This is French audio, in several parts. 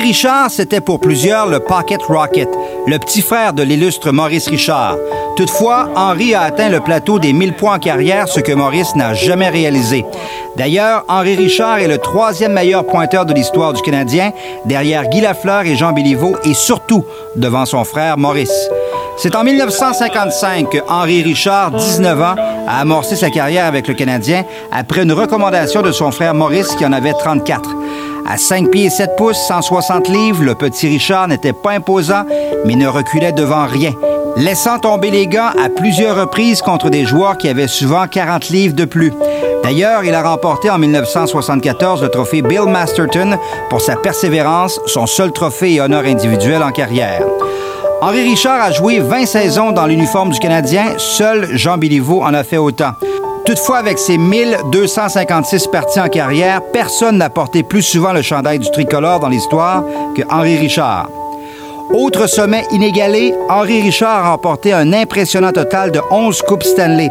Henri Richard, c'était pour plusieurs le Pocket Rocket, le petit frère de l'illustre Maurice Richard. Toutefois, Henri a atteint le plateau des 1000 points en carrière, ce que Maurice n'a jamais réalisé. D'ailleurs, Henri Richard est le troisième meilleur pointeur de l'histoire du Canadien, derrière Guy Lafleur et Jean Béliveau, et surtout devant son frère Maurice. C'est en 1955 que Henri Richard, 19 ans, a amorcé sa carrière avec le Canadien après une recommandation de son frère Maurice qui en avait 34. À 5 pieds et 7 pouces, 160 livres, le petit Richard n'était pas imposant, mais ne reculait devant rien, laissant tomber les gants à plusieurs reprises contre des joueurs qui avaient souvent 40 livres de plus. D'ailleurs, il a remporté en 1974 le trophée Bill Masterton pour sa persévérance, son seul trophée et honneur individuel en carrière. Henri Richard a joué 20 saisons dans l'uniforme du Canadien, seul Jean Béliveau en a fait autant. Toutefois, avec ses 1256 parties en carrière, personne n'a porté plus souvent le chandail du tricolore dans l'histoire que Henri Richard. Autre sommet inégalé, Henri Richard a remporté un impressionnant total de 11 Coupes Stanley.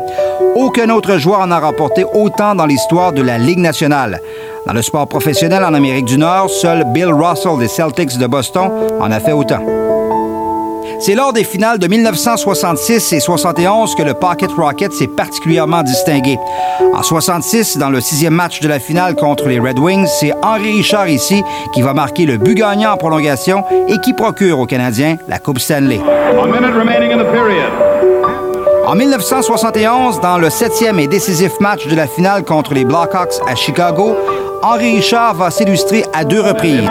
Aucun autre joueur en a remporté autant dans l'histoire de la Ligue nationale. Dans le sport professionnel en Amérique du Nord, seul Bill Russell des Celtics de Boston en a fait autant. C'est lors des finales de 1966 et 71 que le Pocket Rocket s'est particulièrement distingué. En 66, dans le sixième match de la finale contre les Red Wings, c'est Henri Richard ici qui va marquer le but gagnant en prolongation et qui procure aux Canadiens la Coupe Stanley. En 1971, dans le septième et décisif match de la finale contre les Blackhawks à Chicago, Henri Richard va s'illustrer à deux reprises.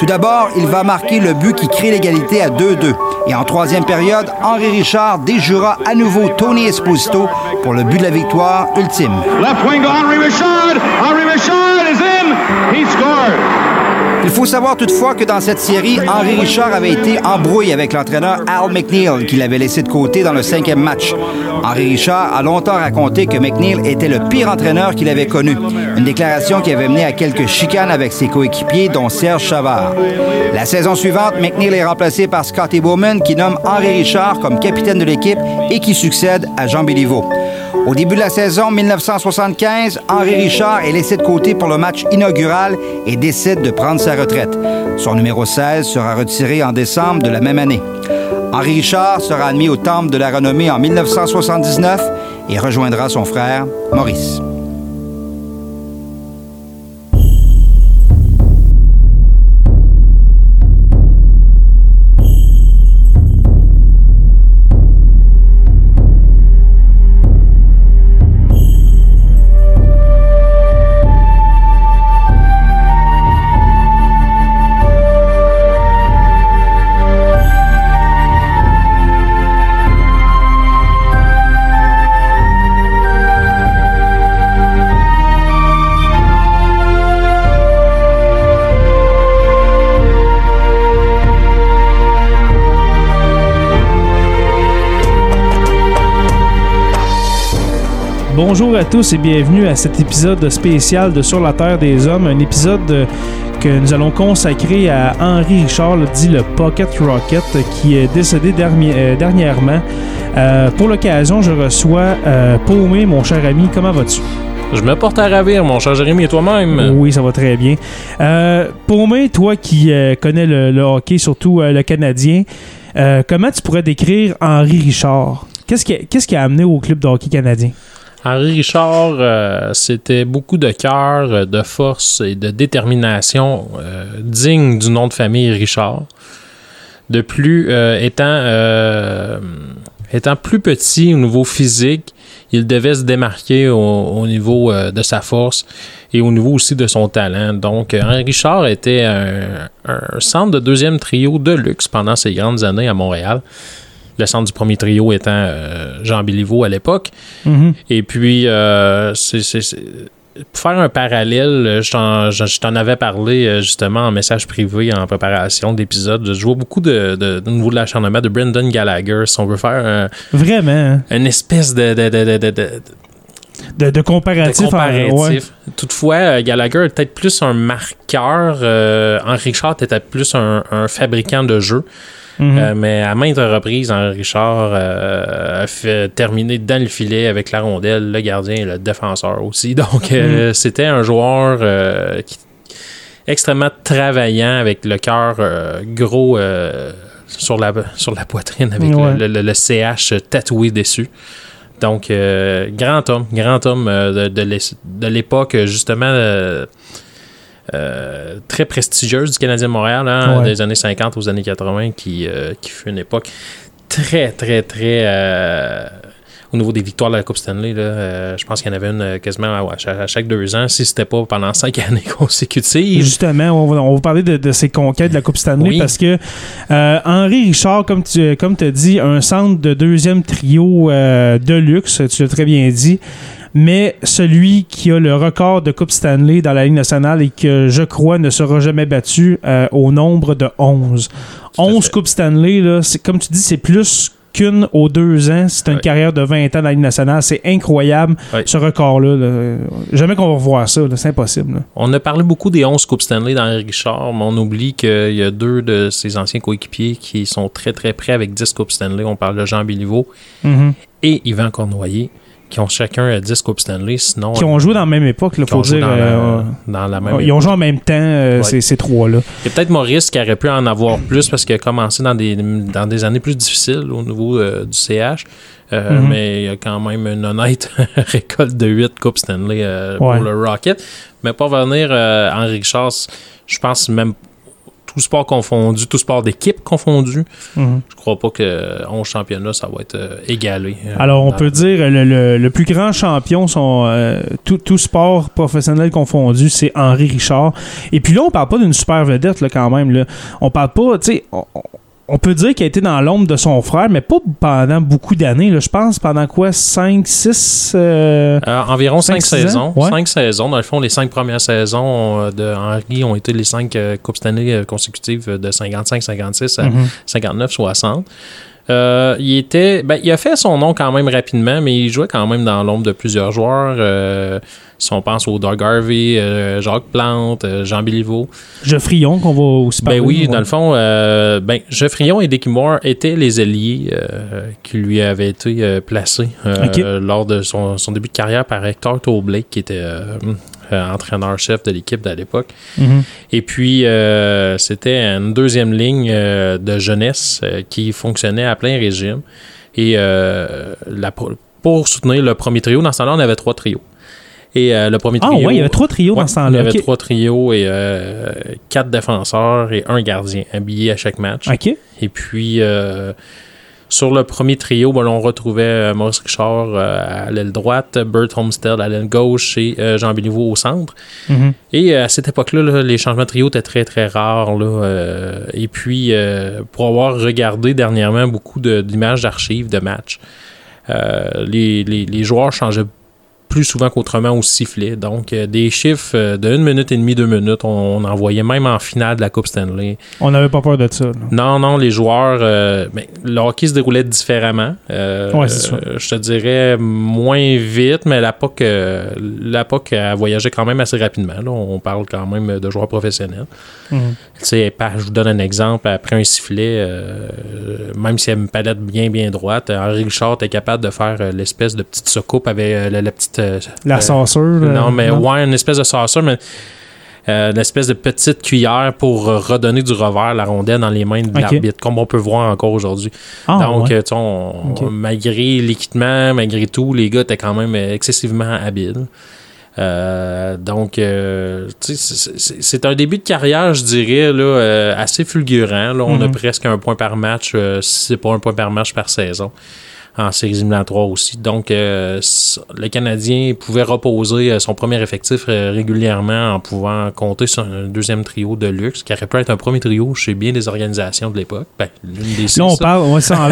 Tout d'abord, il va marquer le but qui crée l'égalité à 2-2. Et en troisième période, Henri Richard déjura à nouveau Tony Esposito pour le but de la victoire ultime. Il faut savoir toutefois que dans cette série, Henri Richard avait été embrouillé avec l'entraîneur Al McNeil, qui l'avait laissé de côté dans le cinquième match. Henri Richard a longtemps raconté que McNeil était le pire entraîneur qu'il avait connu. Une déclaration qui avait mené à quelques chicanes avec ses coéquipiers, dont Serge Chavard. La saison suivante, McNeil est remplacé par Scotty Bowman, qui nomme Henri Richard comme capitaine de l'équipe et qui succède à Jean Béliveau. Au début de la saison 1975, Henri Richard est laissé de côté pour le match inaugural et décide de prendre sa retraite. Son numéro 16 sera retiré en décembre de la même année. Henri Richard sera admis au Temple de la Renommée en 1979 et rejoindra son frère Maurice. Bonjour à tous et bienvenue à cet épisode spécial de Sur la Terre des Hommes, un épisode euh, que nous allons consacrer à Henri Richard, dit le Pocket Rocket, qui est décédé euh, dernièrement. Euh, pour l'occasion, je reçois euh, Paumé, mon cher ami. Comment vas-tu? Je me porte à ravir, mon cher Jérémy, et toi-même? Oui, ça va très bien. Euh, Paumé, toi qui connais le, le hockey, surtout le Canadien, comment tu pourrais décrire Henri Richard? Qu'est-ce qui, qu'est-ce qui a amené au club de hockey canadien? Henri Richard, euh, c'était beaucoup de cœur, euh, de force et de détermination euh, digne du nom de famille Richard. De plus, étant, plus petit au niveau physique, il devait se démarquer au, au niveau de sa force et au niveau aussi de son talent. Donc, Henri Richard était un centre de deuxième trio de luxe pendant ses grandes années à Montréal. Le centre du premier trio étant euh, Jean Béliveau à l'époque. Mhm. Et puis, euh, c'est, pour faire un parallèle, euh, je t'en, avais parlé euh, justement en message privé en préparation d'épisode. Je vois beaucoup de, de, de niveau de l'acharnement de Brendan Gallagher. Si on veut faire un- Vraiment. hein? une espèce de, de, de, de, de- de- De, de de comparatif. en- comparatif. ouais. Toutefois, Gallagher est peut-être plus un marqueur. Euh, Henri Richard était plus un, un fabricant de jeux. Mhm. Euh, mais à maintes reprises, Henri Richard euh, a fait terminer dans le filet avec la rondelle, le gardien et le défenseur aussi. Donc, euh, c'était un joueur qui- extrêmement travaillant avec le cœur euh, gros euh, sur, la, sur la poitrine, avec Ouais. le, le- le CH tatoué dessus. Donc, euh, grand homme, grand homme de l'époque, justement, euh, très prestigieuse du Canadien de Montréal, hein, Ouais. des années 50 aux années 80, qui, euh, qui fut une époque très, très, très. euh, au niveau des victoires de la Coupe Stanley, là, je pense qu'il y en avait une quasiment à, à chaque, à chaque deux ans, si c'était pas pendant cinq années consécutives. Justement, on va, on va parler de, de ces conquêtes de la Coupe Stanley Oui. parce que Henri Richard, comme tu comme as dit, un centre de deuxième trio de luxe, tu l'as très bien dit, mais celui qui a le record de Coupe Stanley dans la Ligue nationale et que je crois ne sera jamais battu euh, au nombre de 11. à 11 fait. Coupes Stanley, là, comme tu dis, c'est plus qu'une aux deux ans. C'est une Ouais. carrière de 20 ans dans la Ligue nationale. C'est incroyable, Ouais. ce record-là. là. Jamais qu'on va revoir ça. C'est impossible. là. On a parlé beaucoup des 11 Coupes Stanley dans Richard, mais on oublie qu'il y a deux de ses anciens coéquipiers qui sont très très près avec 10 Coupes Stanley. On parle de Jean Béliveau Mhm. et Yvan Cornoyer, qui ont chacun euh, 10 Coupes Stanley. Sinon, qui ont joué dans la même époque, il faut dire. dans, euh, la, dans la même ils ont joué en même temps, euh, Ouais. ces, ces trois-là. Il y a peut-être Maurice qui aurait pu en avoir plus parce qu'il a commencé dans des, dans des années plus difficiles au niveau euh, du CH. Euh, Mhm. Mais il y a quand même une honnête récolte de 8 Coupes Stanley euh, Ouais. pour le Rocket. Mais pour revenir euh, Henri Richard, je pense même tout sport confondu, tout sport d'équipe confondu, Mhm. je crois pas que 11 championnats, ça va être euh, égalé. euh, Alors, on peut dire le, le- le plus grand champion, son, euh, tout, tout sport professionnel confondu, c'est Henri Richard. Et puis là, on parle pas d'une super vedette, là, quand même. Là. On parle pas, tu sais, on, on peut dire qu'il a été dans l'ombre de son frère, mais pas pendant beaucoup d'années. Je pense pendant quoi? 5, 6 Euh, environ Cinq, 5 six saisons. ans? Ouais. Cinq saisons. Dans le fond, les cinq premières saisons euh, de Henry ont été les cinq euh, Coupes Stanley euh, consécutives euh, de 55-56 à 59-60. Euh, il était, ben, il a fait son nom quand même rapidement, mais il jouait quand même dans l'ombre de plusieurs joueurs. Euh, si on pense au Doug Harvey, euh, Jacques Plante, Jean Béliveau. Geoffrion, qu'on va aussi parler. Ben oui, ouais. dans le fond, ben, Geoffrion et Dickie Moore étaient les alliés qui lui avaient été placés lors de son, son début de carrière par Hector Blake, qui était entraîneur-chef de l'équipe à l'époque. Mhm. Et puis, euh, c'était une deuxième ligne euh, de jeunesse euh, qui fonctionnait à plein régime. Et euh, la, pour soutenir le premier trio, dans ce temps-là, on avait trois trios. Et euh, le premier Ah trio. ouais, il y avait trois trios Ouais, dans ce Il y temps-là. avait trois trios et euh, quatre défenseurs et un gardien habillés à chaque match. OK. Et puis, euh, sur le premier trio, ben, on retrouvait euh, Maurice Richard euh, à l'aile droite, Bert Homestead à l'aile gauche et euh, Jean Béliveau au centre. Mhm. Et à cette époque-là, là, les changements de trio étaient très, très rares. Là, et puis, pour avoir regardé dernièrement beaucoup de- d'images d'archives de matchs, les, les- les joueurs changeaient plus souvent qu'autrement au sifflet. Donc, euh, des chiffres euh, de 1 minute et demie, 2 minutes, on, on en voyait même en finale de la Coupe Stanley. On n'avait pas peur de ça. là. Non, non, les joueurs, euh, ben, le hockey se déroulait différemment. Euh, Ouais, c'est ça. je te dirais moins vite, mais la POC, la POC a voyagé quand même assez rapidement. là. On parle quand même de joueurs professionnels. Mhm. Tu sais, par- je vous donne un exemple. Après un sifflet, même s'il y a une palette bien, bien droite, Henri Richard est capable de faire l'espèce de petite soucoupe avec la, la petite. Euh, La euh, sauceur. là, non, mais ouais, une espèce de sauceur, mais euh, une espèce de petite cuillère pour redonner du revers à la rondelle dans les mains de Ok. l'arbitre, comme on peut voir encore aujourd'hui. Ah, Donc, ouais. euh, tu sais, on- malgré l'équipement, malgré tout, les gars étaient quand même excessivement habiles. Euh, donc, euh, c'est- un début de carrière, je dirais, là, euh, assez fulgurant. Là, on a Mhm. presque un point par match, euh, si c'est pas un point par match par saison, en séries éliminatoires aussi. Donc, euh, le Canadien pouvait reposer euh, son premier effectif euh, régulièrement en pouvant compter sur un deuxième trio de luxe, qui aurait pu être un premier trio chez bien des organisations de l'époque. Ben, six, Là, on parle, ouais, en-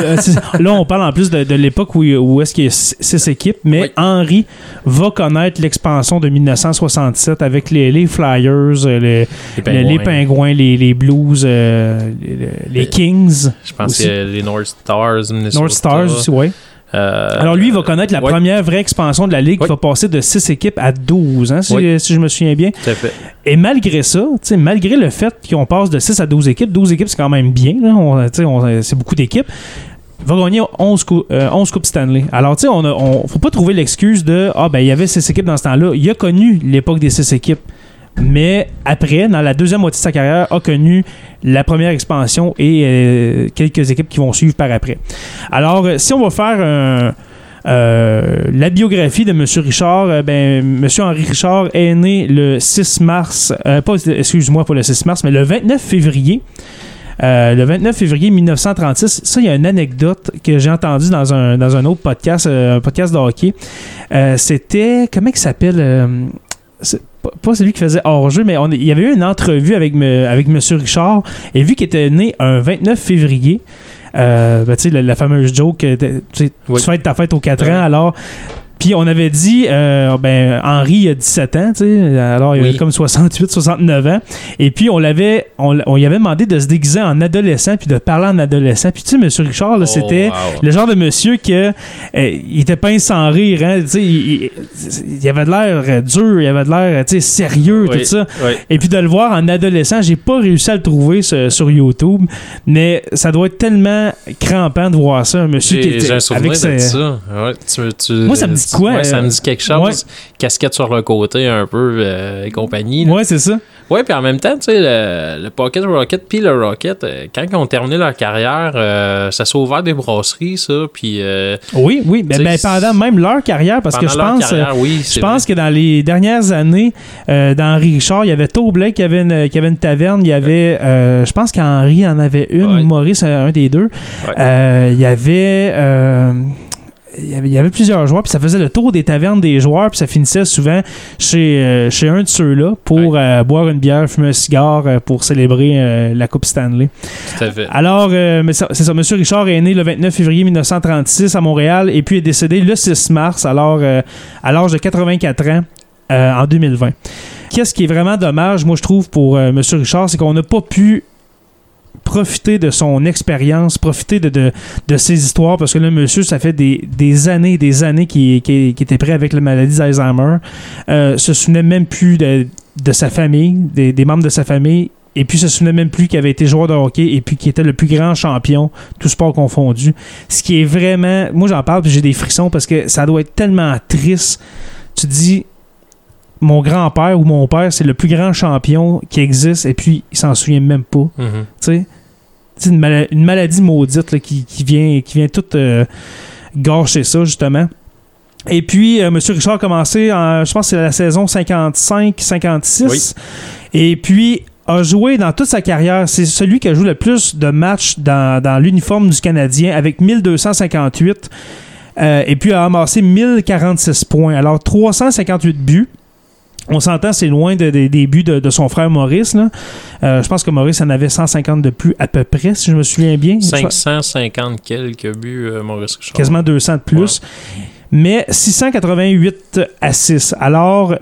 là, on parle en plus de, de l'époque où, où est-ce qu'il y a six équipes, mais Oui. Henry va connaître l'expansion de 1967 avec les, les Flyers, les, Les Pingouins. Les, les Blues, euh, les, Kings, Je pense aussi. a les North Stars, Minnesota. North Stars aussi, ouais. Euh, Alors lui, il va connaître la ouais. première vraie expansion de la Ligue Oui. qui va passer de 6 équipes à 12, hein, si, je me souviens bien. Tout à fait. Et malgré ça, malgré le fait qu'on passe de 6 à 12 équipes, 12 équipes, c'est quand même bien. c'est beaucoup d'équipes. Il va gagner 11, cou- euh, 11 Coupes Stanley. Alors, tu sais, on a- on faut pas trouver l'excuse de Ah, ben, il y avait 6 équipes dans ce temps-là. Il a connu l'époque des 6 équipes. Mais après, dans la deuxième moitié de sa carrière, a connu la première expansion et euh, quelques équipes qui vont suivre par après. Alors, euh, si on va faire euh, la biographie de M. Richard, ben, M. Henri Richard est né le 6 mars, pas, excuse-moi, pas le 6 mars, mais le 29 février. Le 29 février 1936, ça, il y a une anecdote que j'ai entendue dans un, dans un autre podcast, un podcast de hockey. C'était, comment il s'appelle pas- celui qui faisait hors-jeu, mais on- il y avait eu une entrevue avec, me- avec M. Richard, et vu qu'il était né un 29 février, euh, ben, tu sais, la, la fameuse joke, euh, tu Oui. fêtes ta fête aux 4 Ouais. ans, alors... Puis on avait dit, euh, ben, Henri il a 17 ans, tu sais, alors il Oui. avait comme 68, 69 ans. Et puis on l'avait, on, on lui avait demandé de se déguiser en adolescent puis de parler en adolescent. Puis tu sais, M. Richard, là, c'était Oh, wow. le genre de monsieur que euh, il était pas sans rire, hein, tu sais, il, avait de l'air euh, dur, il avait de l'air, tu sais, sérieux, Oui, tout ça. oui. Et puis de le voir en adolescent, j'ai pas réussi à le trouver ce- sur YouTube, mais ça doit être tellement crampant de voir ça, un monsieur qui était avec ses- ça. Ouais, tu- tu- Moi, ça me dit quoi, ouais, ça euh, me dit quelque chose. ouais. Casquette sur le côté un peu euh, et compagnie. là. Ouais, c'est ça. Ouais, puis en même temps, tu sais, le, le Pocket Rocket puis le Rocket, euh, quand ils ont terminé leur carrière, euh, ça s'est ouvert des brasseries, ça, puis euh, Oui, oui, ben, ben, pendant même leur carrière, parce que je pense, euh, carrière, oui, je pense que dans les dernières années, euh, d'Henri Richard, il y avait Toe Blake qui avait une, qui avait une taverne, il y avait, euh, je pense qu'Henri en avait une, Ouais. Maurice euh, un des deux. Euh, il y avait. Il y, avait, il y avait plusieurs joueurs, puis ça faisait le tour des tavernes des joueurs, puis ça finissait souvent chez, euh, chez un de ceux-là pour euh, boire une bière, fumer un cigare euh, pour célébrer la Coupe Stanley. tout à fait. Alors, c'est ça, M. Richard est né le 29 février 1936 à Montréal et puis est décédé le 6 mars, alors à l'âge de 84 ans en 2020. Qu'est-ce qui est vraiment dommage, moi je trouve, pour M. Richard, c'est qu'on n'a pas pu profiter de son expérience, profiter de, ses histoires, parce que là, monsieur, ça fait des, des années des années qu'il était prêt avec la maladie d'Alzheimer. Euh, se souvenait même plus de, sa famille, des, membres de sa famille, et puis se souvenait même plus qu'il avait été joueur de hockey et puis qu'il était le plus grand champion, tout sport confondu. Ce qui est vraiment... Moi, j'en parle puis j'ai des frissons parce que ça doit être tellement triste. Tu dis, mon grand-père ou mon père, c'est le plus grand champion qui existe et puis il s'en souvient même pas. Tu sais, une, mala- une maladie maudite là, qui, qui vient, qui vient tout euh, gâcher ça, justement. Et puis, euh, M. Richard a commencé, en, je pense que c'est la saison 55-56. Et puis, a joué dans toute sa carrière. C'est celui qui a joué le plus de matchs dans, dans l'uniforme du Canadien avec 1258. Euh, et puis, a amassé 1046 points. Alors, 358 buts. On s'entend, c'est loin de- de- des buts de, de son frère Maurice. là. Euh, je pense que Maurice en avait 150 de plus à peu près, si je me souviens bien. 550 quelques buts, euh, Maurice Richard. quasiment 200 de plus. Mais 688 à 6. Alors,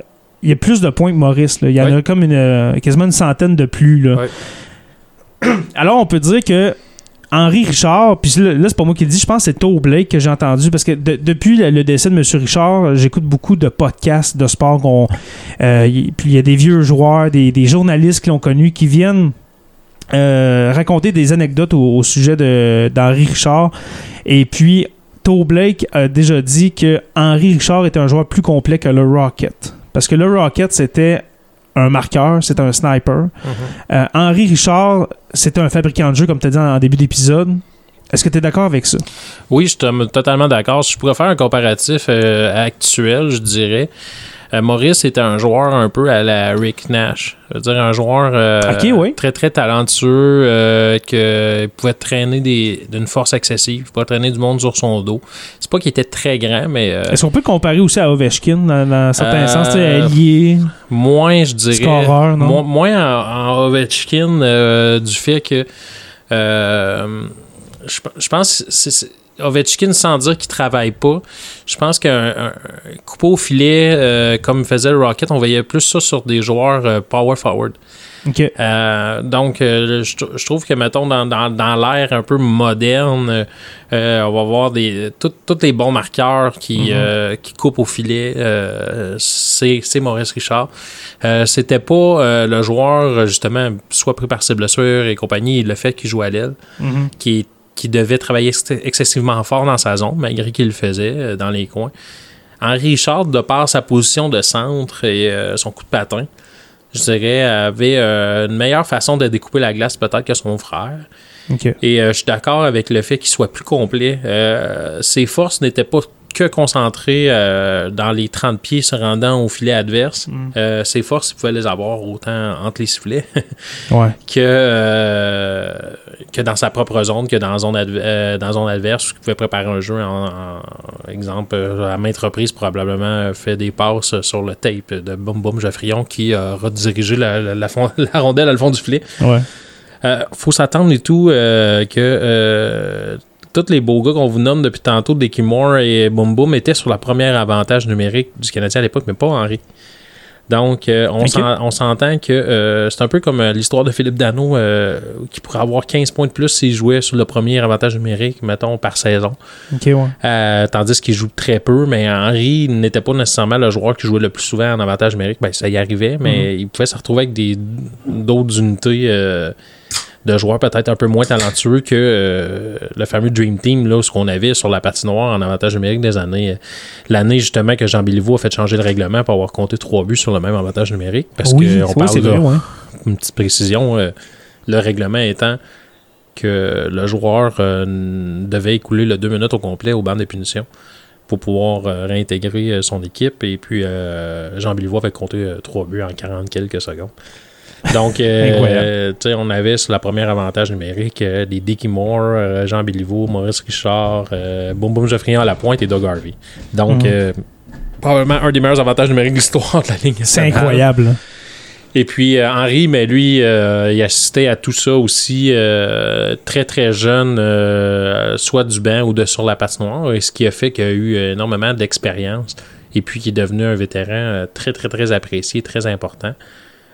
il y a plus de points que Maurice. là. Il y en a comme une, euh, quasiment une centaine de plus. Là. Ouais. Alors, on peut dire que Henri Richard, puis là, c'est pas moi qui le dis, je pense que c'est Toe Blake que j'ai entendu, parce que de- depuis le, décès de M. Richard, j'écoute beaucoup de podcasts de sport. euh, puis il y a des vieux joueurs, des, journalistes qui l'ont connu, qui viennent euh, raconter des anecdotes au, au sujet d'Henri Richard. Et puis, Toe Blake a déjà dit que Henri Richard était un joueur plus complet que le Rocket. Parce que le Rocket, c'était un marqueur, c'est un sniper. Euh, Henri Richard, c'était un fabricant de jeux, comme tu as dit en début d'épisode. Est-ce que tu es d'accord avec ça? Oui, je suis totalement d'accord. Je pourrais faire un comparatif euh, actuel, je dirais. Euh, Maurice était un joueur un peu à la Rick Nash. Je veux dire, un joueur euh, oui. très, très talentueux, euh, que pouvait traîner des- d'une force excessive, pouvait traîner du monde sur son dos. C'est pas qu'il était très grand, mais euh, Est-ce qu'on peut comparer aussi à Ovechkin dans, dans certains sens, allié, moins, je dirais. scoreur, non? Mo- moins en, en Ovechkin du fait que je, je pense c'est- Ovechkin, sans dire qu'il travaille pas, je pense qu'un un, un coupeau au filet, euh, comme faisait le Rocket, on voyait plus ça sur des joueurs euh, power forward. Euh, donc, je, tr- je trouve que, mettons, dans, dans, dans l'ère un peu moderne, on va voir des, tous les bons marqueurs qui, euh, qui coupent au filet. c'est Maurice Richard. C'était pas le joueur, justement, soit pris par ses blessures et compagnie, le fait qu'il joue à l'aile, Mhm. qui, qui devait travailler ex- excessivement fort dans sa zone, malgré qu'il le faisait euh, dans les coins. Henri Richard, de par sa position de centre et euh, son coup de patin, je dirais, avait euh, une meilleure façon de découper la glace peut-être que son frère. Et euh, je suis d'accord avec le fait qu'il soit plus complet. Ses forces n'étaient pas que concentrées euh, dans les 30 pieds se rendant au filet adverse. Euh, ses forces, il pouvait les avoir autant entre les sifflets Ouais. que, euh, que dans sa propre zone, que dans zone, dans zone adverse, où il pouvait préparer un jeu. En, en- exemple, à maintes reprises, probablement fait des passes sur le tape de Boum Boum Geoffrion qui a redirigé la, la, la fond- la rondelle à le fond du filet. Ouais. Faut s'attendre et tout que tous les beaux gars qu'on vous nomme depuis tantôt, Dickie Moore et Boom Boom, étaient sur la première avantage numérique du Canadien à l'époque, mais pas Henri. Donc, euh, on s'entend que euh, c'est un peu comme euh, l'histoire de Philippe Dano, qui pourrait avoir 15 points de plus s'il jouait sur le premier avantage numérique, mettons, par saison. Ouais. Tandis qu'il joue très peu, mais Henry n'était pas nécessairement le joueur qui jouait le plus souvent en avantage numérique. Ben, ça y arrivait, mais il pouvait se retrouver avec des d'autres unités de joueurs peut-être un peu moins talentueux que euh, le fameux Dream Team, là, ce qu'on avait sur la patinoire en avantage numérique des années. euh, L'année justement que Jean Béliveau a fait changer le règlement pour avoir compté trois buts sur le même avantage numérique. Parce oui, que on oui, parle de- ouais. une petite précision, euh, le règlement étant que le joueur euh, devait écouler le deux minutes au complet au banc des punitions pour pouvoir euh, réintégrer son équipe. Et puis, Jean Béliveau avait compté trois buts en 40 quelques secondes. Donc, euh, tu sais, on avait sur la première avantage numérique euh, des Dickie Moore, euh, Jean Béliveau, Maurice Richard, Boum Boum Geoffrion à la pointe et Doug Harvey. Donc, Mhm. probablement un des meilleurs avantages numériques de l'histoire de la Ligue C'est incroyable. Et puis euh, Henri, mais lui, euh, il assistait à tout ça aussi euh, très très jeune, soit du banc ou de sur la patinoire, et ce qui a fait qu'il a eu énormément d'expérience et puis qu'il est devenu un vétéran très très très apprécié, très important.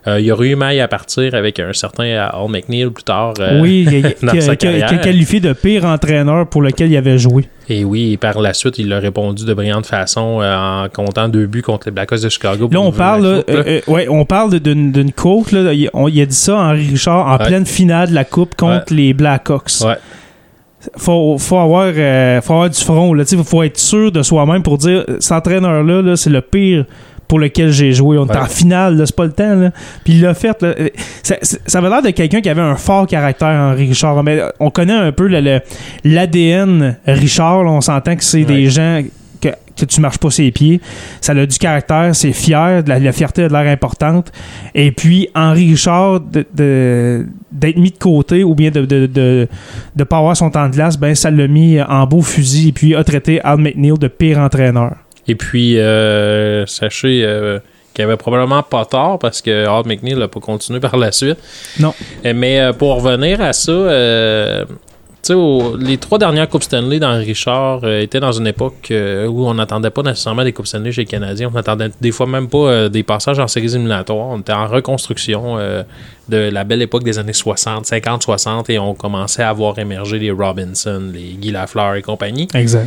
Euh, il aurait eu maille à partir avec un certain Al McNeil plus tard. euh, oui, qui, dans sa carrière. qualifié de pire entraîneur pour lequel il avait joué. Et oui, et par la suite, il a répondu de brillante façon euh, en comptant deux buts contre les Blackhawks de Chicago. Là, on parle, coupe, là. ouais, on parle d'une côte. Là, il, on- il a dit ça, Henri Richard, en Ouais. pleine finale de la Coupe contre les Blackhawks. Ouais. Faut, faut, avoir, euh, faut avoir du front. Il faut être sûr de soi-même pour dire cet entraîneur-là, là, c'est le pire pour lequel j'ai joué. On Ouais. en finale, c'est pas le temps. Là. Puis il l'a fait. là. Euh, Ça, ça avait l'air de quelqu'un qui avait un fort caractère, Henri Richard. Mais on connaît un peu l'ADN Richard. là. on s'entend que c'est Ouais. des gens que, que tu marches pas ses pieds. Ça a du caractère, c'est fier, la, la fierté a de l'air importante. Et puis, Henri Richard, de- de- d'être mis de côté ou bien de ne de, de, de pas avoir son temps de glace, ben, ça l'a mis en beau fusil et puis a traité Al McNeil de pire entraîneur. Et puis, euh, sachez euh, qu'il avait probablement pas tort parce que Hart McNeil n'a pas continué par la suite. Non. Euh, Mais euh, pour revenir à ça, euh, tu sais, au- les trois dernières Coupes Stanley d'Henri Richard étaient dans une époque où on n'attendait pas nécessairement des Coupes Stanley chez les Canadiens. On n'attendait des fois même pas des passages en séries éliminatoires. On était en reconstruction de la belle époque des années 60, 50, 60 et on commençait à voir émerger les Robinson, les Guy Lafleur et compagnie. Exact.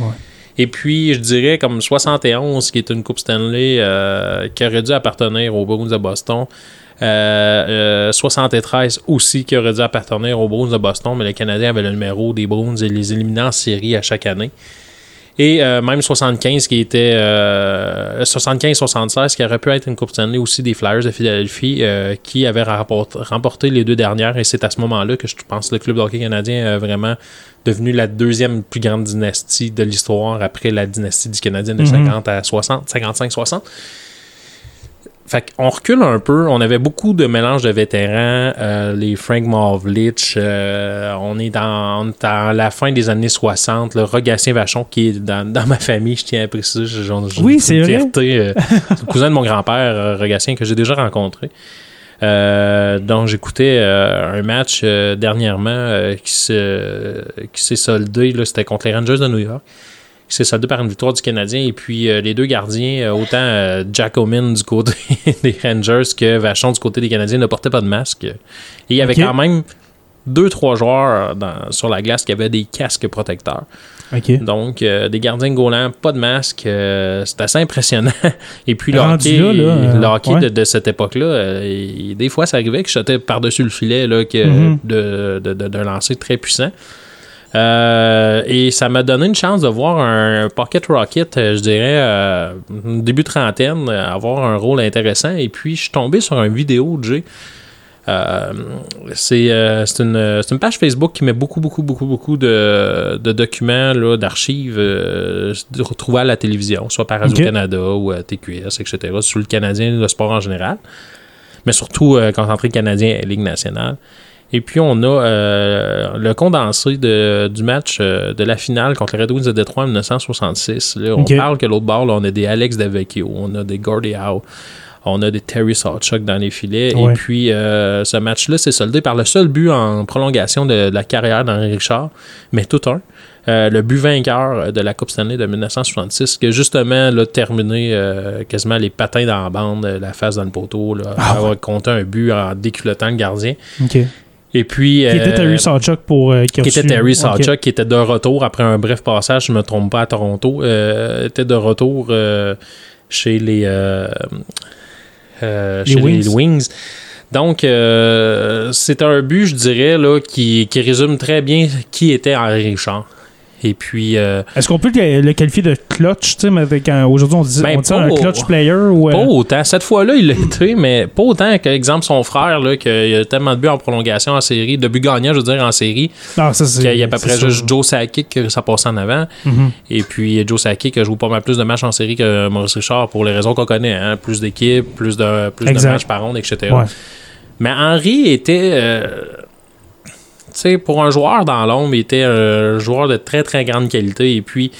Et puis, je dirais comme 71, qui est une Coupe Stanley euh, qui aurait dû appartenir aux Bruins de Boston. Euh, euh, 73 aussi qui aurait dû appartenir aux Bruins de Boston, mais les Canadiens avaient le numéro des Bruins et les éliminant en série à chaque année. Et euh, même 75 qui était 75-76 qui aurait pu être une Coupe Stanley aussi des Flyers de Philadelphie qui avaient remporté les deux dernières et c'est à ce moment-là que je pense que le club de hockey canadien a vraiment devenu la deuxième plus grande dynastie de l'histoire après la dynastie du Canadien de 50 mhm. à 60, 55-60. Fait qu'on recule un peu. On avait beaucoup de mélanges de vétérans. Euh, les Frank Mavlich. Euh, on est dans, la fin des années 60. Le Rogatien Vachon, qui est dans, ma famille, je tiens à préciser. oui, c'est vrai. Euh, le cousin de mon grand-père, Rogatien, que j'ai déjà rencontré. donc j'écoutais un match dernièrement qui s'est soldé. C'était contre les Rangers de New York c'est ça soldé par une victoire du Canadien. Et puis euh, les deux gardiens, euh, autant euh, Jack Omen du côté des Rangers que Vachon du côté des Canadiens, ne portaient pas de masque. Et il y avait quand même deux, trois joueurs sur la glace qui avaient des casques protecteurs. Donc, des gardiens Golan, pas de masque. c'est assez impressionnant. Et puis, le hockey, de, cette époque-là, des fois, ça arrivait que je par-dessus le filet là, que, mm-hmm. de, d'un lancer très puissant. Euh, et ça m'a donné une chance de voir un Pocket Rocket, euh, je dirais, euh, début trentaine, avoir un rôle intéressant. Et puis, je suis tombé sur une vidéo de Jay. c'est une, une, page Facebook qui met beaucoup, beaucoup, beaucoup, beaucoup de, documents, d'archives retrouvés à la télévision, soit par Radio-Canada ou à TQS, etc., sur le Canadien, le sport en général, mais surtout concentré Canadien et Ligue nationale. Et puis, on a euh, le condensé de, du match euh, de la finale contre les Red Wings de Détroit en 1966. Là, on parle que l'autre bord, on a des Alex Devecchio, on a des Gordie Howe, on a des Terry Sawchuk dans les filets. Et puis, euh, ce match-là s'est soldé par le seul but en prolongation de, la carrière d'Henri Richard, mais tout un. le but vainqueur de la Coupe Stanley de 1966, qui a justement là, terminé quasiment les patins dans la bande, la face dans le poteau, là, ah avoir compté un but en déculottant le gardien. Et puis. Qui était Terry euh, Sawchuk pour. Euh, qui, était Terry Sawchuk, qui était de retour après un bref passage, je ne me trompe pas, à Toronto. Euh, était de retour chez les. chez les Wings. Donc, c'est un but, je dirais, là, qui, qui résume très bien qui était Henri Richard. Et puis. Euh, Est-ce qu'on peut le qualifier de clutch, tu sais, aujourd'hui on dit, ben, un clutch player ou. Pas autant. Cette fois-là, il l'a été, mais pas autant qu'exemple son frère, là, qu'il a tellement de buts en prolongation en série, de buts gagnants, je veux dire, en série. Non, ça, c'est. Qu'il y a à peu près juste Joe Sakic que ça passe en avant. Mm-hmm. Et puis Joe Sakic a joué pas mal plus de matchs en série que Maurice Richard pour les raisons qu'on connaît. Hein? Plus d'équipes, plus de, plus de matchs par ronde, etc. Mais Henry était. Euh, pour un joueur dans l'ombre, il était un joueur de très très grande qualité. Et puis,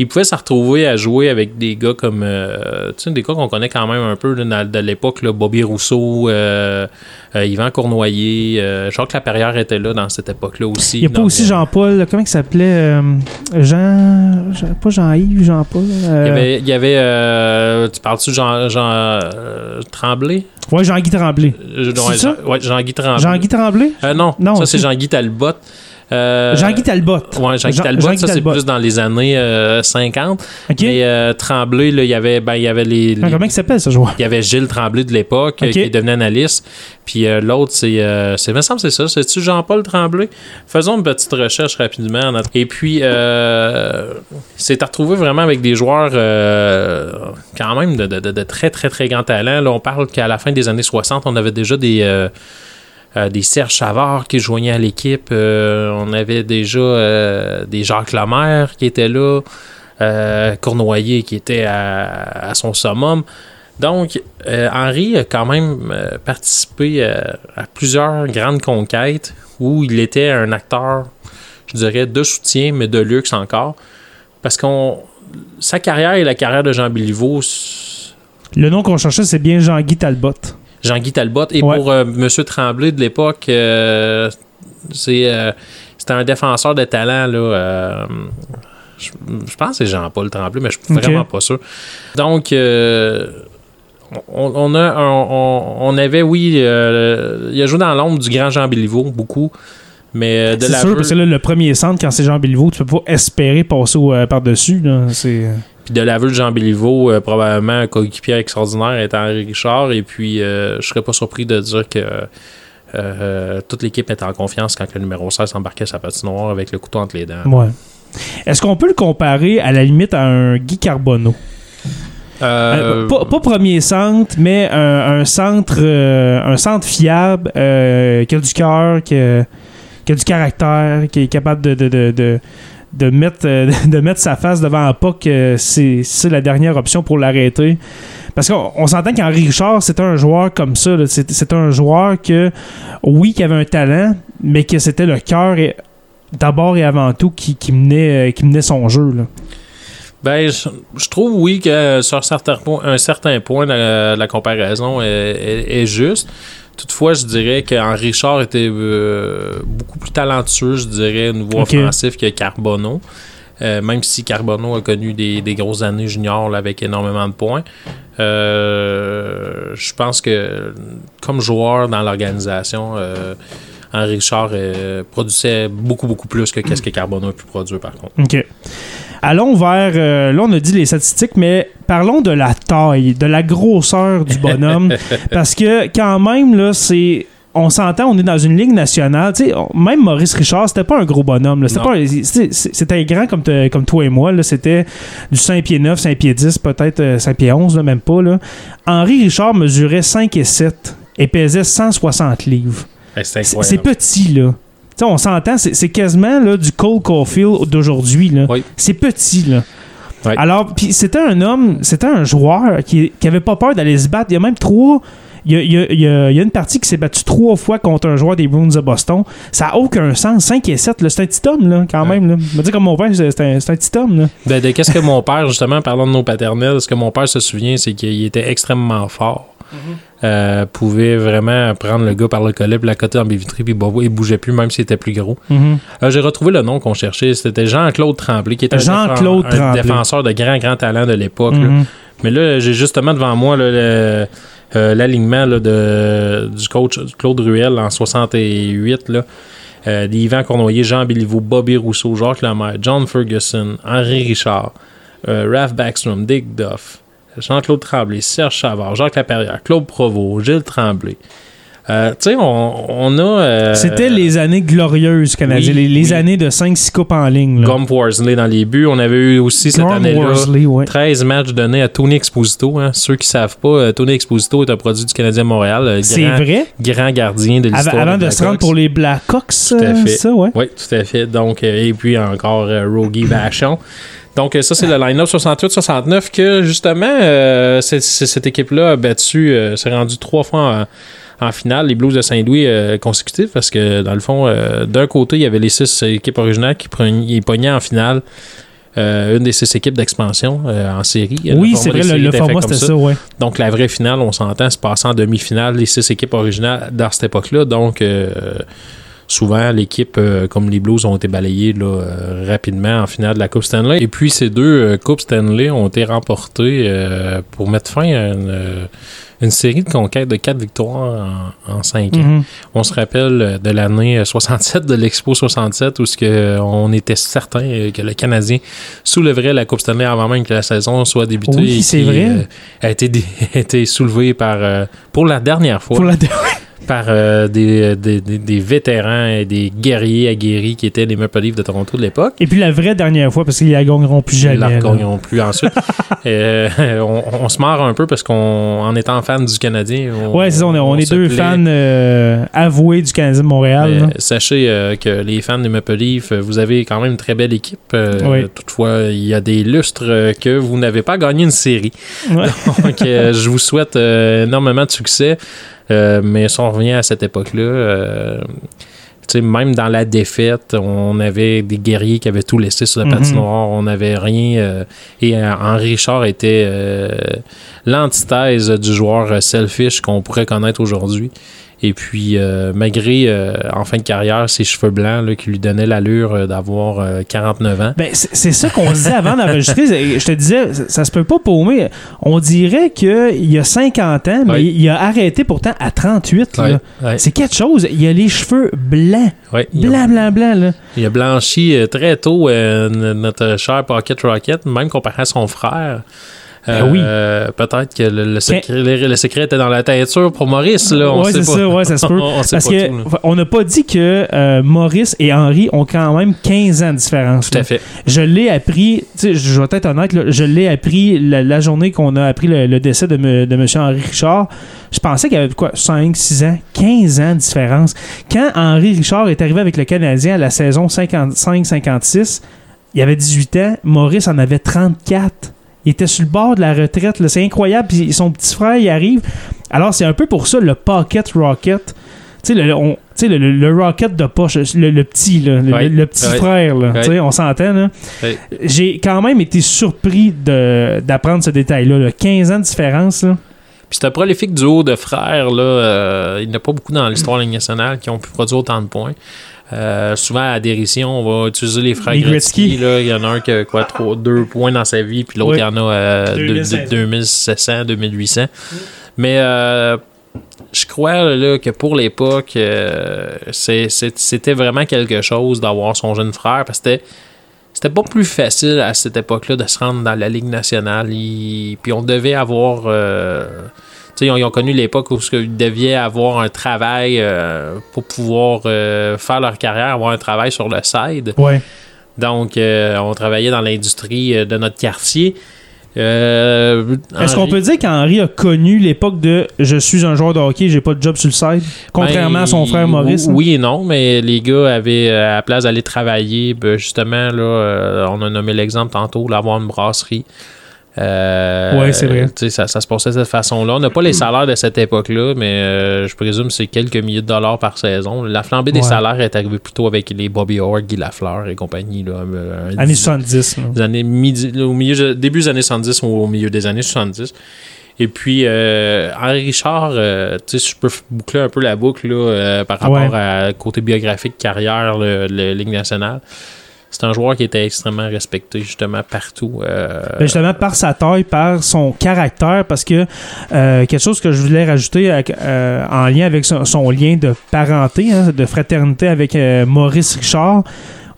il pouvait se retrouver à jouer avec des gars comme euh, des gars qu'on connaît quand même un peu de l'époque, Bobby Rousseau, euh, euh, Yvan Cournoyer, je crois que la Perrière était là dans cette époque-là aussi. Il n'y a pas aussi Jean-Paul, comment il s'appelait Jean, pas Jean-Yves, Jean-Paul. Il y avait, tu parles-tu Jean, Jean Tremblay? Oui, Jean-Guy Tremblay. Jean, ouais, Jean-Guy Tremblay. Jean-Guy Tremblay? Non, non, ça c'est Jean-Guy Talbot. Euh, Jean-Guy Talbot. Oui, Jean-Guy Talbot, ça c'est plus dans les années 50. Euh, Mais euh, Tremblay, il y avait, ben, il y avait les, ah, comment il s'appelle ce joueur? Il y avait Gilles Tremblay de l'époque qui est devenu analyste. Puis l'autre, c'est, c'est, me semble c'est ça. C'est-tu Jean-Paul Tremblay? Faisons une petite recherche rapidement. Et puis, c'est à retrouver vraiment avec des joueurs quand même de, de, de, très, très, très grand talent. Là, on parle qu'à la fin des années 60, on avait déjà des euh, des Serge Chavard qui joignaient à l'équipe. Euh, on avait déjà euh, des Jacques Lemaire qui étaient là. Cournoyer qui était à, son summum. Donc, Henri a quand même participé à plusieurs grandes conquêtes où il était un acteur, je dirais, de soutien, mais de luxe encore. Parce qu'on sa carrière et la carrière de Jean Béliveau. Le nom qu'on cherchait, c'est bien Jean-Guy Talbot. Jean-Guy Talbot. Et pour euh, M. Tremblay de l'époque, euh, c'est euh, c'était un défenseur de talent. Là, je, pense que c'est Jean-Paul Tremblay, mais je suis vraiment pas sûr. Donc, on, a, on, avait, oui, il a joué dans l'ombre du grand Jean Béliveau, beaucoup. Mais de c'est sûr, parce que là, le premier centre, quand c'est Jean Béliveau, tu peux pas espérer passer par-dessus. De l'aveu de Jean Béliveau, euh, probablement un coéquipier extraordinaire Henri Richard. Et puis, euh, je serais pas surpris de dire que euh, toute l'équipe était en confiance quand le numéro 16 embarquait sa patinoire avec le couteau entre les dents. Ouais. Est-ce qu'on peut le comparer à la limite à un Guy Carbonneau? Euh, Euh, pas, pas premier centre, mais un, un centre, euh, un centre fiable, euh, qui a du cœur, qui, a- qui a du caractère, qui est capable de, de, de, de, de mettre, euh, de mettre sa face devant un pas que c'est la dernière option pour l'arrêter. Parce qu'on on s'entend qu'Henri Richard, c'était un joueur comme ça. C'est un joueur que, oui, qui avait un talent, mais que c'était le cœur d'abord et avant tout qui, qui, menait, euh, qui menait son jeu. Là. Ben, je, je trouve, oui, que sur certains un certain point, la, la comparaison est- est juste. Toutefois, je dirais qu'Henri Richard était euh, beaucoup plus talentueux, je dirais, au niveau offensif que Carbonneau. Euh, même si Carbonneau a connu des, des grosses années juniors avec énormément de points. Euh, je pense que comme joueur dans l'organisation, euh, Henri Richard produisait beaucoup, beaucoup plus que qu'est-ce que Carbonneau a pu produire par contre. OK. Allons vers. euh, là, on a dit les statistiques, mais parlons de la taille, de la grosseur du bonhomme. parce que, quand même, là, c'est. On s'entend, on est dans une ligue nationale. Même Maurice Richard, c'était pas un gros bonhomme. C'était un- grand comme, te- comme toi et moi. C'était du 5 pieds 9, 5 pieds 10, peut-être euh, 5 pieds 11, là, même pas. Là. Henri Richard mesurait 5 et 7 et pesait 160 livres. Hey, c'est petit, là. Sais, on s'entend, c'est quasiment là, du Cole Caulfield d'aujourd'hui. Oui. C'est petit, là. Alors, puis c'était un homme, c'était un joueur qui, qui avait pas peur d'aller se battre. Il y a même trois. Il y a, il y a- il y a- il y a une partie qui s'est battue trois fois contre un joueur des Bruins de Boston. Ça n'a aucun sens. 5 et 7, là, c'est un petit homme, là, quand Ouais. même. Là. Je me dis comme mon père, c'est un, un petit homme. Là. De, de qu'est-ce que mon père, justement, parlant de nos paternels, ce que mon père se souvient, c'est qu'il était extrêmement fort. Euh, pouvait vraiment prendre le gars par le collet, puis la côté en puis bah, il bougeait plus, même s'il était plus gros. Mhm. Euh, J'ai retrouvé le nom qu'on cherchait. C'était Jean-Claude Tremblay, qui était un défenseur de grand, grand talent de l'époque. là. Mhm. Mais là, j'ai justement devant moi là, le- euh, l'alignement là, de, du coach Claude Ruel en 68. Là. Euh, Yvan Cournoyer, Jean Béliveau, Bobby Rousseau, Jacques Lemaire, John Ferguson, Henri Richard, Raph Backstrom, Dick Duff, Jean-Claude Tremblay, Serge Chavard, Jacques Laperrière, Claude Provost, Gilles Tremblay. Euh, tu sais, on, on a... euh, C'était les années glorieuses canadiennes, oui, les, les oui. années de 5-6 coupes en ligne. Gump Worsley dans les buts. On avait eu aussi cette année-là Worsley, ouais. 13 matchs donnés à Tony Exposito. hein. Ceux qui savent pas, euh, Tony Exposito est un produit du Canadien Montréal. C'est vrai? grand gardien de l'histoire. avant de se rendre pour les Blackhawks, Tout à fait. ça, ouais. Oui, tout à fait. Donc, et puis encore euh, Rogie Vachon. Donc, euh, ça, c'est le line-up 68-69 que, justement, euh, cette équipe-là a battu, euh, s'est rendue trois fois en, en finale, les Blues de Saint-Louis euh, consécutifs, parce que, dans le fond, d'un côté, il y avait les six équipes originales qui prenaient- pognaient en finale euh, une des six équipes d'expansion euh, en série. Oui, c'est vrai, le, format, c'était ça, ouais. donc, la vraie finale, on s'entend, se passe en demi-finale, les six équipes originales dans cette époque-là. Donc, euh, souvent, l'équipe euh, comme les Blues ont été balayées là, euh, rapidement en finale de la Coupe Stanley. Et puis, ces deux euh, Coupes Stanley ont été remportées euh, pour mettre fin à une, une série de conquêtes de quatre victoires en, en cinq ans. Mhm. On se rappelle de l'année euh, 67, de l'Expo 67, où ce que, on était certain que le Canadien soulèverait la Coupe Stanley avant même que la saison soit débutée. Oui, c'est vrai. euh, a été, a été soulevé par, euh, pour la dernière fois Pour la par euh, des, des, des- des vétérans et des guerriers aguerris qui étaient les Maple Leafs de Toronto de l'époque. Et puis la vraie dernière fois, parce qu'ils la gagneront plus Ils jamais. ne la là. regagneront plus ensuite. Euh, on, on se marre un peu parce qu'en étant fan du Canadien, on, Ouais, c'est ça, on est, on est deux plaît. fans euh, avoués du Canadien de Montréal. Sachez euh, que les fans des Maple Leafs, euh, vous avez quand même une très belle équipe. Euh, Oui. Toutefois, il y a des lustres euh, que vous n'avez pas gagné une série. Ouais. Donc, euh, je vous souhaite euh, énormément de succès. Euh, mais si on revient à cette époque-là, euh, même dans la défaite, on avait des guerriers qui avaient tout laissé sur la Mhm. patinoire. On n'avait rien. euh, et Henri Richard était l'antithèse du joueur selfish qu'on pourrait connaître aujourd'hui. Et puis, euh, malgré, euh, en fin de carrière, ses cheveux blancs là, qui lui donnaient l'allure euh, d'avoir euh, 49 ans. Ben, c'est ça qu'on disait avant d'enregistrer. Je te disais, ça, ça se peut pas paumer. On dirait qu'il y a 50 ans, mais Oui. il a arrêté pourtant à 38. là. Ouais, ouais, C'est quelque chose. Il a les cheveux blancs. Blanc, blanc, blanc. Là. il a blanchi très tôt euh, notre cher Pocket Rocket, même comparé à son frère. Ben oui. Euh, Peut-être que le, le secret, le, le secret était dans la teinture pour Maurice. Là, on ouais, sait c'est pas. ça, ouais, ça se peut. on sait Parce pas que tout, là. on n'a pas dit que euh, Maurice et Henri ont quand même 15 ans de différence. Tout à fait. Je l'ai appris, je vais être honnête, là, je l'ai appris la, la journée qu'on a appris le, le décès de, me- de M. Henri Richard. Je pensais qu'il y avait quoi, 5, 6 ans, 15 ans de différence. Quand Henri Richard est arrivé avec le Canadien à la saison 55-56, il avait 18 ans, Maurice en avait 34. Il était sur le bord de la retraite, c'est incroyable. Puis son petit frère, il arrive. Alors, c'est un peu pour ça le Pocket Rocket. Tu sais, le, on- le, le- le Rocket de poche, le, le petit, là, le, petit frère, là. Sais, on s'entend. J'ai quand même été surpris d'apprendre ce détail-là. là. 15 ans de différence, là. Puis c'est un prolifique duo de frères. Là, euh, il n'y en a pas beaucoup dans l'histoire nationale qui ont pu produire autant de points. Euh, souvent, à dérision, on va utiliser les frères Gretzky. Il y en a un qui a quoi, trois, deux points dans sa vie, puis l'autre, Oui. il y en a euh, deux- 2500. 2700, 2800. Mais euh, je crois là, que pour l'époque, euh, c'était vraiment quelque chose d'avoir son jeune frère, parce que c'était c'était pas plus facile à cette époque-là de se rendre dans la Ligue nationale. Il- Puis on devait avoir. Ils ont, ils ont connu l'époque où ils devaient avoir un travail euh, pour pouvoir euh, faire leur carrière, avoir un travail sur le side. Ouais. Donc, euh, on travaillait dans l'industrie de notre quartier. Euh, Est-ce qu'on peut dire qu'Henri a connu l'époque de je suis un joueur de hockey, j'ai pas de job sur le side, contrairement Ben, à son frère Maurice? hein? Oui et non, mais les gars avaient, à la place d'aller travailler, ben, justement, là, on a nommé l'exemple tantôt, d'avoir une brasserie. Euh, Ouais, c'est vrai. Ça, ça se passait de cette façon-là. On n'a pas les salaires de cette époque-là, mais euh, je présume que c'est quelques milliers de dollars par saison. La flambée des Ouais. salaires est arrivée plutôt avec les Bobby Orr, Guy Lafleur et compagnie. Là, un- un Années dix- 70. là. des années midi- au milieu début des années 70 ou au milieu des années 70. Et puis, euh, Henri Richard, euh, tu sais, si je peux boucler un peu la boucle là, euh, par rapport Ouais. à côté biographique, carrière, le, le Ligue nationale. C'est un joueur qui était extrêmement respecté, justement, partout. euh, Ben, justement, par sa taille, par son caractère, parce que euh, quelque chose que je voulais rajouter euh, en lien avec son, lien de parenté, hein, de fraternité avec Maurice Richard.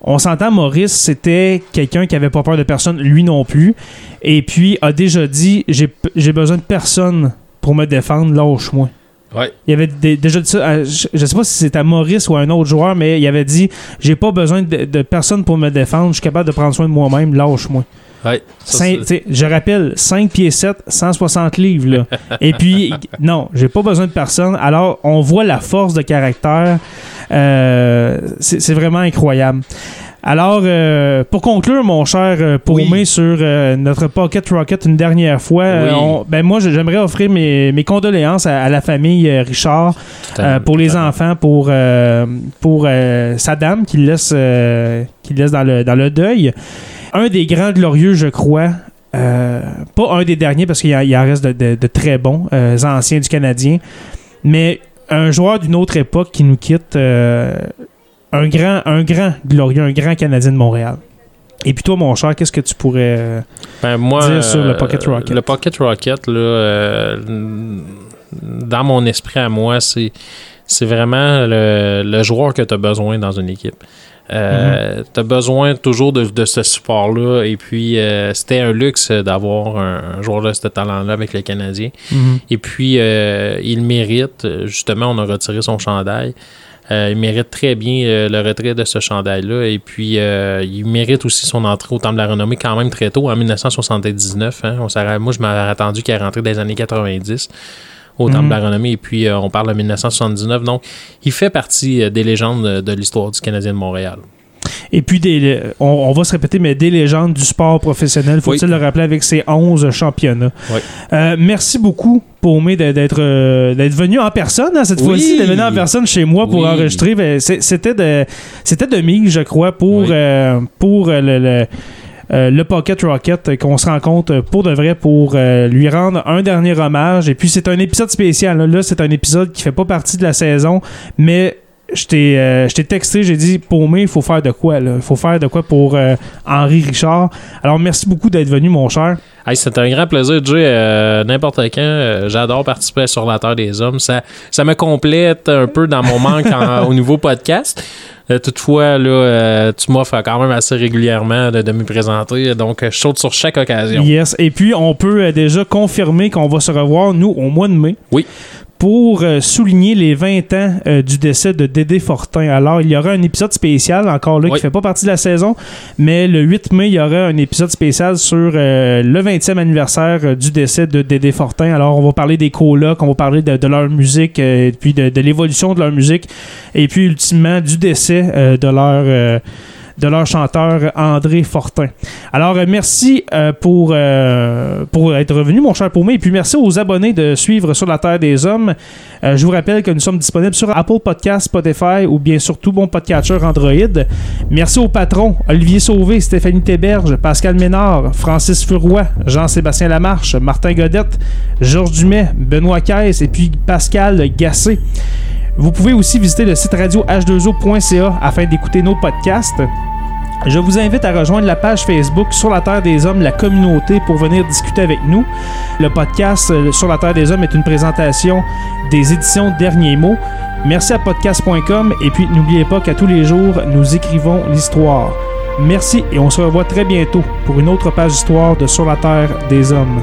On s'entend, Maurice, c'était quelqu'un qui avait pas peur de personne, lui non plus. Et puis, a déjà dit j'ai besoin de personne pour me défendre, lâche-moi. Ouais. Il avait dé- déjà dit ça, à- je, je sais pas si c'était à Maurice ou à un autre joueur, mais il avait dit J'ai pas besoin de, de personne pour me défendre, je suis capable de prendre soin de moi-même, lâche-moi. ouais, ça, Cinq- je rappelle, 5 pieds 7, 160 livres. Là. Et puis, non, j'ai pas besoin de personne. Alors, on voit la force de caractère. Euh, c'est vraiment incroyable. Alors, euh, pour conclure, mon cher euh, Paumé, Oui. sur euh, notre Pocket Rocket une dernière fois, euh, Oui. on- ben moi, j'aimerais offrir mes, mes condoléances à, à la famille Richard, pour les enfants, pour, pour sa dame qui le laisse, qui laisse dans, le, dans le deuil. Un des grands glorieux, je crois. pas un des derniers parce qu'il y, en- reste de, de- de très bons anciens du Canadien, mais un joueur d'une autre époque qui nous quitte, euh, un grand, un grand glorieux, un grand Canadien de Montréal. Et puis toi, mon cher, qu'est-ce que tu pourrais euh, Ben, moi, dire sur le euh, Pocket Rocket? Le Pocket Rocket, là, euh, dans mon esprit à moi, c'est, c'est vraiment le, le joueur que tu as besoin dans une équipe. Mm-hmm. Tu as besoin toujours de, de ce support-là. Et puis, euh, c'était un luxe d'avoir un, un joueur de ce talent-là avec le Canadien. Et puis, euh, il mérite. Justement, on a retiré son chandail. Euh, il mérite très bien euh, le retrait de ce chandail-là. Et puis, euh, il mérite aussi son entrée au Temple de la Renommée quand même très tôt, en 1979. hein. On moi, je m'avais attendu qu'il rentré dans les années 90 au Temple Mhm. de la Renommée. Et puis, on parle de 1979. Donc, il fait partie des légendes de, de l'histoire du Canadien de Montréal. Et puis, des, on, on va se répéter, mais des légendes du sport professionnel, faut-il Oui. le rappeler avec ses 11 championnats. Oui. Euh, merci beaucoup, Paumé, d'être euh, d'être venu en personne hein, cette Oui. fois-ci, d'être venu en personne chez moi pour enregistrer. Ben, C'était de, de je crois, pour, euh, pour le. le euh, le Pocket Rocket qu'on se rencontre pour de vrai pour euh, lui rendre un dernier hommage et puis c'est un épisode spécial là, Là, c'est un épisode qui fait pas partie de la saison mais je t'ai euh, je t'ai texté, j'ai dit Paumé, il faut faire de quoi là? Il faut faire de quoi pour euh, Henri Richard. Alors merci beaucoup d'être venu, mon cher. Hey, c'est un grand plaisir, Jay. Euh, N'importe quand, euh, j'adore participer à sur la Terre des Hommes. Ça, ça me complète un peu dans mon manque en- au niveau podcast. Toutefois, là, tu m'offres quand même assez régulièrement de, de me présenter, donc je saute sur chaque occasion. Yes. Et puis, on peut déjà confirmer qu'on va se revoir, nous, au mois de mai. Oui. Pour euh, souligner les 20 ans euh, du décès de Dédé Fortin. Alors, il y aura un épisode spécial, encore là, Oui. qui fait pas partie de la saison, mais le 8 mai, il y aura un épisode spécial sur euh, le 20e anniversaire du décès de Dédé Fortin. Alors, on va parler des colocs, on va parler de, de leur musique, euh, et puis de, de l'évolution de leur musique, et puis ultimement du décès de leur... de leur chanteur André Fortin. Alors, euh, merci euh, pour, euh, pour être revenu, mon cher Paumé, et puis merci aux abonnés de suivre Sur la Terre des Hommes. Je vous rappelle que nous sommes disponibles sur Apple Podcasts, Spotify ou bien sur tout bon podcatcher Android. Merci aux patrons Olivier Sauvé, Stéphanie Théberge, Pascal Ménard, Francis Furoy, Jean-Sébastien Lamarche, Martin Godette, Georges Dumais, Benoît Caisse et puis Pascal Gassé. Vous pouvez aussi visiter le site radio h2o.ca afin d'écouter nos podcasts. Je vous invite à rejoindre la page Facebook Sur la Terre des Hommes, la communauté, pour venir discuter avec nous. Le podcast euh, Sur la Terre des Hommes est une présentation des éditions Derniers Mots. Merci à podcast.com et puis n'oubliez pas qu'à tous les jours, nous écrivons l'histoire. Merci et on se revoit très bientôt pour une autre page d'histoire de Sur la Terre des Hommes.